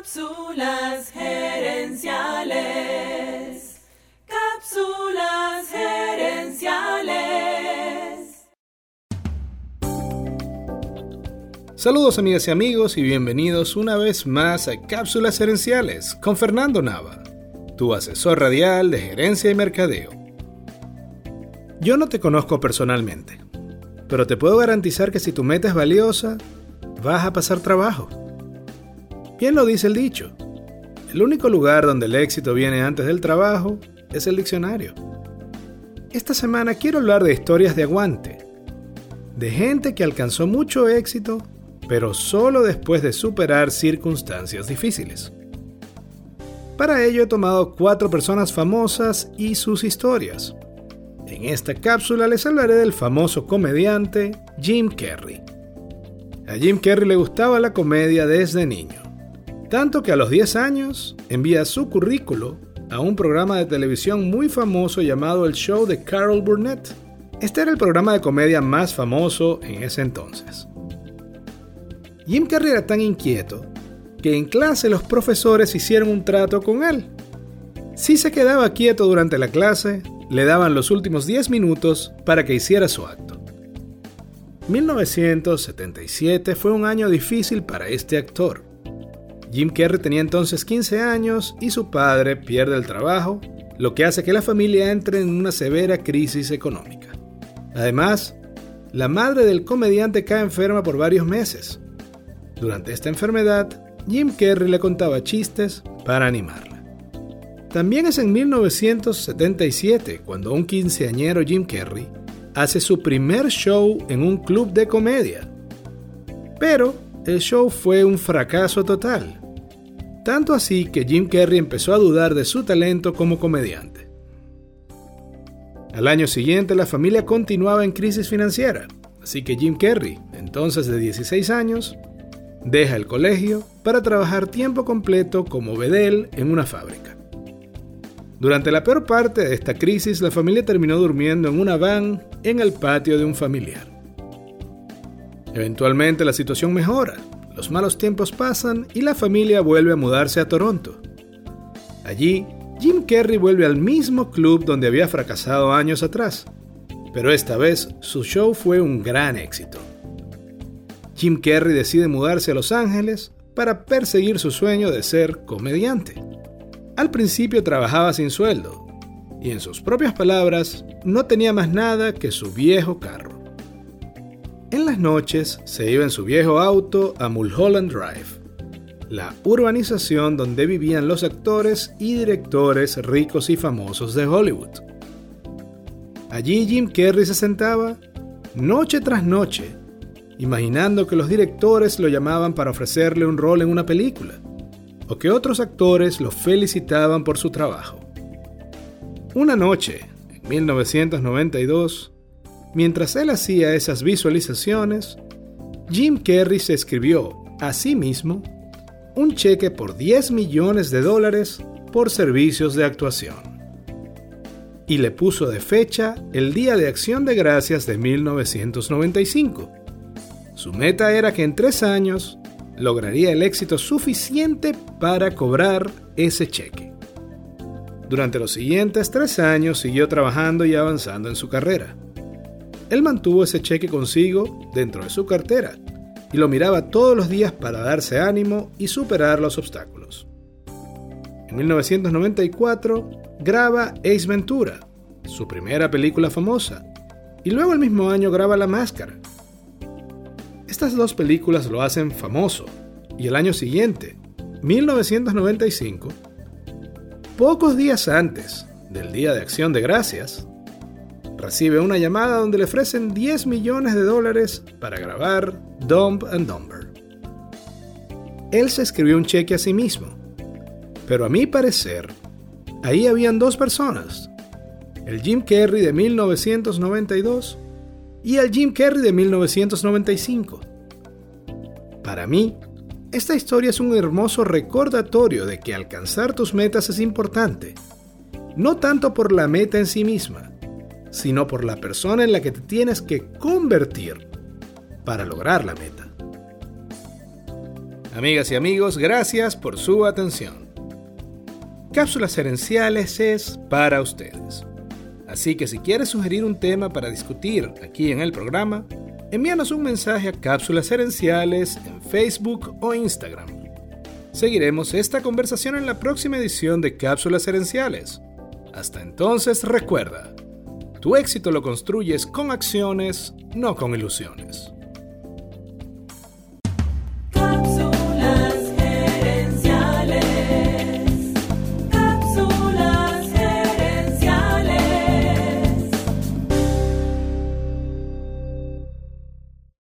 Cápsulas gerenciales. Cápsulas gerenciales. Saludos amigas y amigos y bienvenidos una vez más a Cápsulas gerenciales con Fernando Nava, tu asesor radial de gerencia y mercadeo. Yo no te conozco personalmente, pero te puedo garantizar que si tu meta es valiosa, vas a pasar trabajo. Bien lo dice el dicho. El único lugar donde el éxito viene antes del trabajo es el diccionario. Esta semana quiero hablar de historias de aguante, de gente que alcanzó mucho éxito, pero solo después de superar circunstancias difíciles. Para ello he tomado cuatro personas famosas y sus historias. En esta cápsula les hablaré del famoso comediante Jim Carrey. A Jim Carrey le gustaba la comedia desde niño. Tanto que a los 10 años envía su currículo a un programa de televisión muy famoso llamado El Show de Carol Burnett. Este era el programa de comedia más famoso en ese entonces. Jim Carrey era tan inquieto que en clase los profesores hicieron un trato con él. Si se quedaba quieto durante la clase, le daban los últimos 10 minutos para que hiciera su acto. 1977 fue un año difícil para este actor. Jim Carrey tenía entonces 15 años y su padre pierde el trabajo, lo que hace que la familia entre en una severa crisis económica. Además, la madre del comediante cae enferma por varios meses. Durante esta enfermedad, Jim Carrey le contaba chistes para animarla. También es en 1977 cuando un quinceañero Jim Carrey hace su primer show en un club de comedia. Pero el show fue un fracaso total. Tanto así que Jim Carrey empezó a dudar de su talento como comediante. Al año siguiente la familia continuaba en crisis financiera, así que Jim Carrey, entonces de 16 años, deja el colegio para trabajar tiempo completo como bedel en una fábrica. Durante la peor parte de esta crisis, la familia terminó durmiendo en una van en el patio de un familiar. Eventualmente la situación mejora, los malos tiempos pasan y la familia vuelve a mudarse a Toronto. Allí, Jim Carrey vuelve al mismo club donde había fracasado años atrás, pero esta vez su show fue un gran éxito. Jim Carrey decide mudarse a Los Ángeles para perseguir su sueño de ser comediante. Al principio trabajaba sin sueldo y en sus propias palabras no tenía más nada que su viejo carro. En las noches se iba en su viejo auto a Mulholland Drive, la urbanización donde vivían los actores y directores ricos y famosos de Hollywood. Allí Jim Carrey se sentaba noche tras noche, imaginando que los directores lo llamaban para ofrecerle un rol en una película, o que otros actores lo felicitaban por su trabajo. Una noche, en 1992, Mientras él hacía esas visualizaciones, Jim Carrey se escribió a sí mismo un cheque por 10 millones de dólares por servicios de actuación. Y le puso de fecha el Día de Acción de Gracias de 1995. Su meta era que en tres años lograría el éxito suficiente para cobrar ese cheque. Durante los siguientes tres años siguió trabajando y avanzando en su carrera. Él mantuvo ese cheque consigo dentro de su cartera y lo miraba todos los días para darse ánimo y superar los obstáculos. En 1994 graba Ace Ventura, su primera película famosa, y luego el mismo año graba La Máscara. Estas dos películas lo hacen famoso, y el año siguiente, 1995, pocos días antes del Día de Acción de Gracias, recibe una llamada donde le ofrecen 10 millones de dólares para grabar Dumb and Dumber. Él se escribió un cheque a sí mismo, pero a mi parecer, ahí habían dos personas, el Jim Carrey de 1992 y el Jim Carrey de 1995. Para mí, esta historia es un hermoso recordatorio de que alcanzar tus metas es importante, no tanto por la meta en sí misma, sino por la persona en la que te tienes que convertir para lograr la meta. Amigas y amigos, gracias por su atención. Cápsulas Herenciales es para ustedes. Así que si quieres sugerir un tema para discutir aquí en el programa, envíanos un mensaje a Cápsulas Herenciales en Facebook o Instagram. Seguiremos esta conversación en la próxima edición de Cápsulas Herenciales. Hasta entonces recuerda, tu éxito lo construyes con acciones, no con ilusiones.